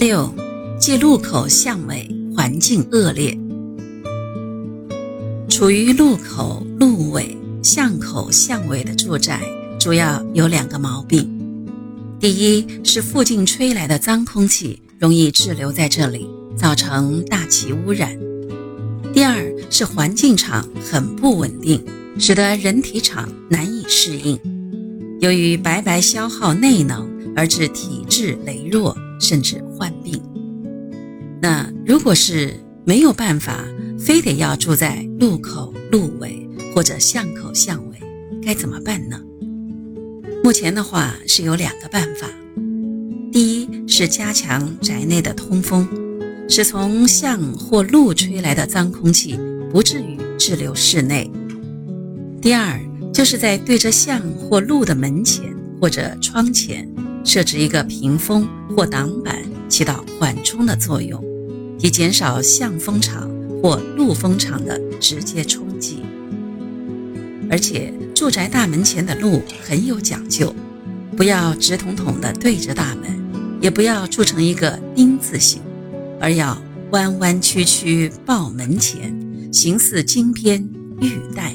六，借路口巷尾环境恶劣。处于路口、路尾、巷口、巷尾的住宅，主要有两个毛病：第一是附近吹来的脏空气容易滞留在这里，造成大气污染；第二是环境场很不稳定，使得人体场难以适应，由于白白消耗内能而致体质羸弱，甚至患病。那如果是没有办法，非得要住在路口、路尾或者巷口、巷尾，该怎么办呢？目前的话是有两个办法。第一是加强宅内的通风，使从巷或路吹来的脏空气不至于滞留室内。第二就是在对着巷或路的门前或者窗前设置一个屏风或挡板，起到缓冲的作用，以减少巷风场。或路风场的直接冲击，而且住宅大门前的路很有讲究，不要直筒筒的对着大门，也不要筑成一个丁字形，而要弯弯曲曲抱门前，形似金边玉带。